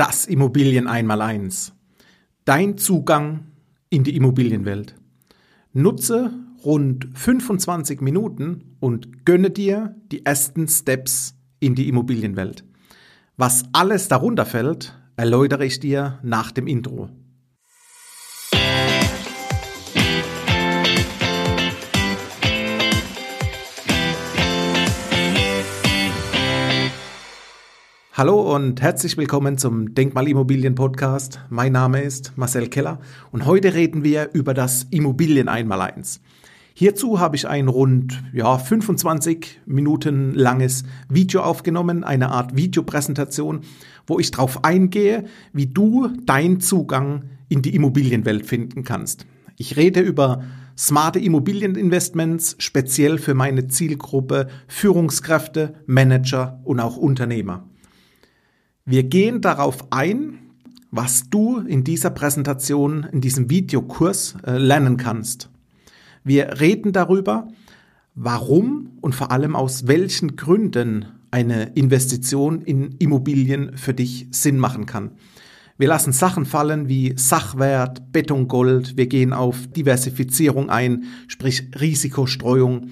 Das Immobilien einmal-eins. Dein Zugang in die Immobilienwelt. Nutze rund 25 Minuten und gönne dir die ersten Steps in die Immobilienwelt. Was alles darunter fällt, erläutere ich dir nach dem Intro. Hallo und herzlich willkommen zum Denkmalimmobilien Podcast. Mein Name ist Marcel Keller und heute reden wir über das Immobilien einmaleins. Hierzu habe ich ein rund ja, 25 Minuten langes Video aufgenommen, eine Art Videopräsentation, wo ich darauf eingehe, wie du deinen Zugang in die Immobilienwelt finden kannst. Ich rede über smarte Immobilieninvestments, speziell für meine Zielgruppe Führungskräfte, Manager und auch Unternehmer. Wir gehen darauf ein, was du in dieser Präsentation, in diesem Videokurs äh, lernen kannst. Wir reden darüber, warum und vor allem aus welchen Gründen eine Investition in Immobilien für dich Sinn machen kann. Wir lassen Sachen fallen wie Sachwert, Betongold, wir gehen auf Diversifizierung ein, sprich Risikostreuung.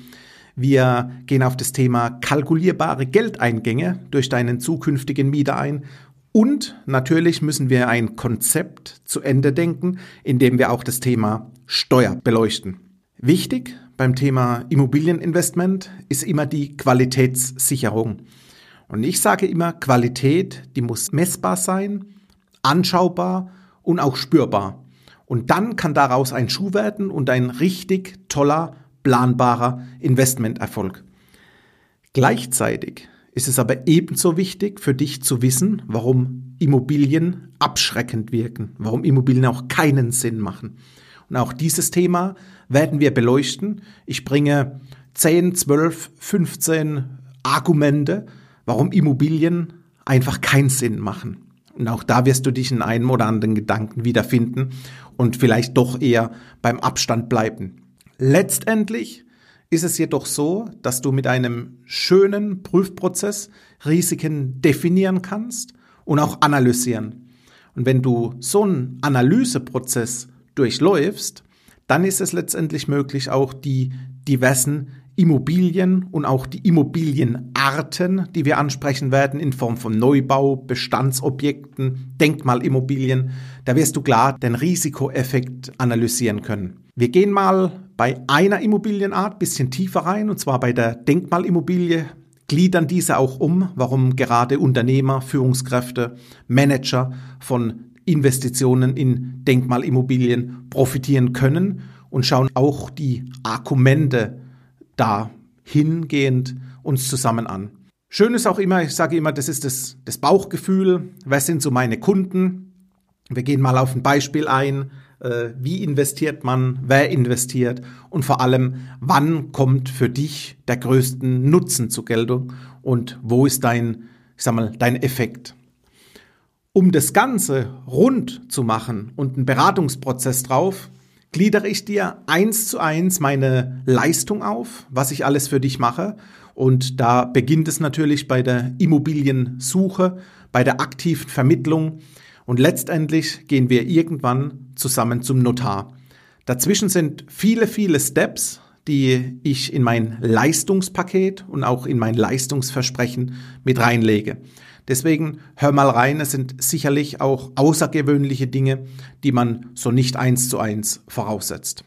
Wir gehen auf das Thema kalkulierbare Geldeingänge durch deinen zukünftigen Mieter ein. Und natürlich müssen wir ein Konzept zu Ende denken, indem wir auch das Thema Steuer beleuchten. Wichtig beim Thema Immobilieninvestment ist immer die Qualitätssicherung. Und ich sage immer, Qualität, die muss messbar sein, anschaubar und auch spürbar. Und dann kann daraus ein Schuh werden und ein richtig toller planbarer Investmenterfolg. Gleichzeitig ist es aber ebenso wichtig für dich zu wissen, warum Immobilien abschreckend wirken, warum Immobilien auch keinen Sinn machen. Und auch dieses Thema werden wir beleuchten. Ich bringe 10, 12, 15 Argumente, warum Immobilien einfach keinen Sinn machen. Und auch da wirst du dich in einem oder anderen Gedanken wiederfinden und vielleicht doch eher beim Abstand bleiben. Letztendlich ist es jedoch so, dass du mit einem schönen Prüfprozess Risiken definieren kannst und auch analysieren. Und wenn du so einen Analyseprozess durchläufst, dann ist es letztendlich möglich, auch die diversen Immobilien und auch die Immobilienarten, die wir ansprechen werden, in Form von Neubau, Bestandsobjekten, Denkmalimmobilien, da wirst du klar den Risikoeffekt analysieren können. Wir gehen mal bei einer Immobilienart bisschen tiefer rein, und zwar bei der Denkmalimmobilie, gliedern diese auch um, warum? Gerade Unternehmer, Führungskräfte, Manager von Investitionen in Denkmalimmobilien profitieren können und schauen auch die Argumente dahingehend uns zusammen an. Schön ist auch immer, ich sage immer, das ist das, das Bauchgefühl. Wer sind so meine Kunden? Wir gehen mal auf ein Beispiel ein. Äh, wie investiert man? Wer investiert? Und vor allem, wann kommt für dich der größten Nutzen zur Geltung? Und wo ist dein, ich sag mal, dein Effekt? Um das Ganze rund zu machen und einen Beratungsprozess drauf, gliedere ich dir eins zu eins meine Leistung auf, was ich alles für dich mache. Und da beginnt es natürlich bei der Immobiliensuche, bei der aktiven Vermittlung. Und letztendlich gehen wir irgendwann zusammen zum Notar. Dazwischen sind viele, viele Steps, die ich in mein Leistungspaket und auch in mein Leistungsversprechen mit reinlege. Deswegen hör mal rein, es sind sicherlich auch außergewöhnliche Dinge, die man so nicht eins zu eins voraussetzt.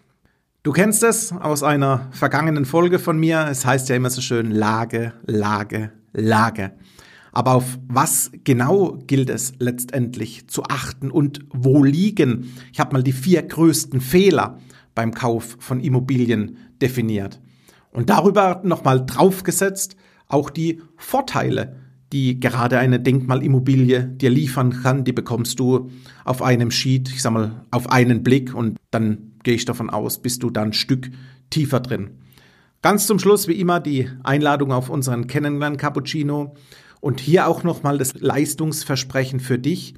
Du kennst es aus einer vergangenen Folge von mir. Es heißt ja immer so schön Lage, Lage, Lage. Aber auf was genau gilt es letztendlich zu achten und wo liegen? Ich habe mal die vier größten Fehler beim Kauf von Immobilien definiert. Und darüber nochmal draufgesetzt auch die Vorteile, die gerade eine Denkmalimmobilie dir liefern kann, die bekommst du auf einem Sheet, ich sag mal, auf einen Blick und dann gehe ich davon aus, bist du dann ein Stück tiefer drin. Ganz zum Schluss, wie immer, die Einladung auf unseren Kennenlernen Cappuccino und hier auch nochmal das Leistungsversprechen für dich.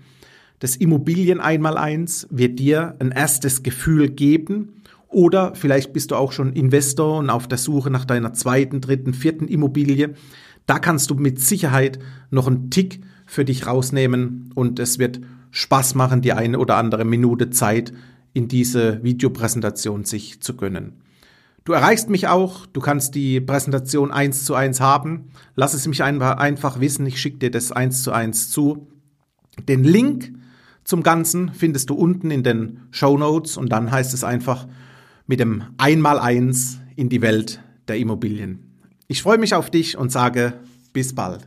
Das Immobilien einmal eins wird dir ein erstes Gefühl geben oder vielleicht bist du auch schon Investor und auf der Suche nach deiner zweiten, dritten, vierten Immobilie. Da kannst du mit Sicherheit noch einen Tick für dich rausnehmen und es wird Spaß machen, die eine oder andere Minute Zeit in diese Videopräsentation sich zu gönnen. Du erreichst mich auch, du kannst die Präsentation eins zu eins haben. Lass es mich einfach wissen, ich schicke dir das eins zu eins zu. Den Link zum Ganzen findest du unten in den Show Notes und dann heißt es einfach mit dem Einmaleins in die Welt der Immobilien. Ich freue mich auf dich und sage bis bald.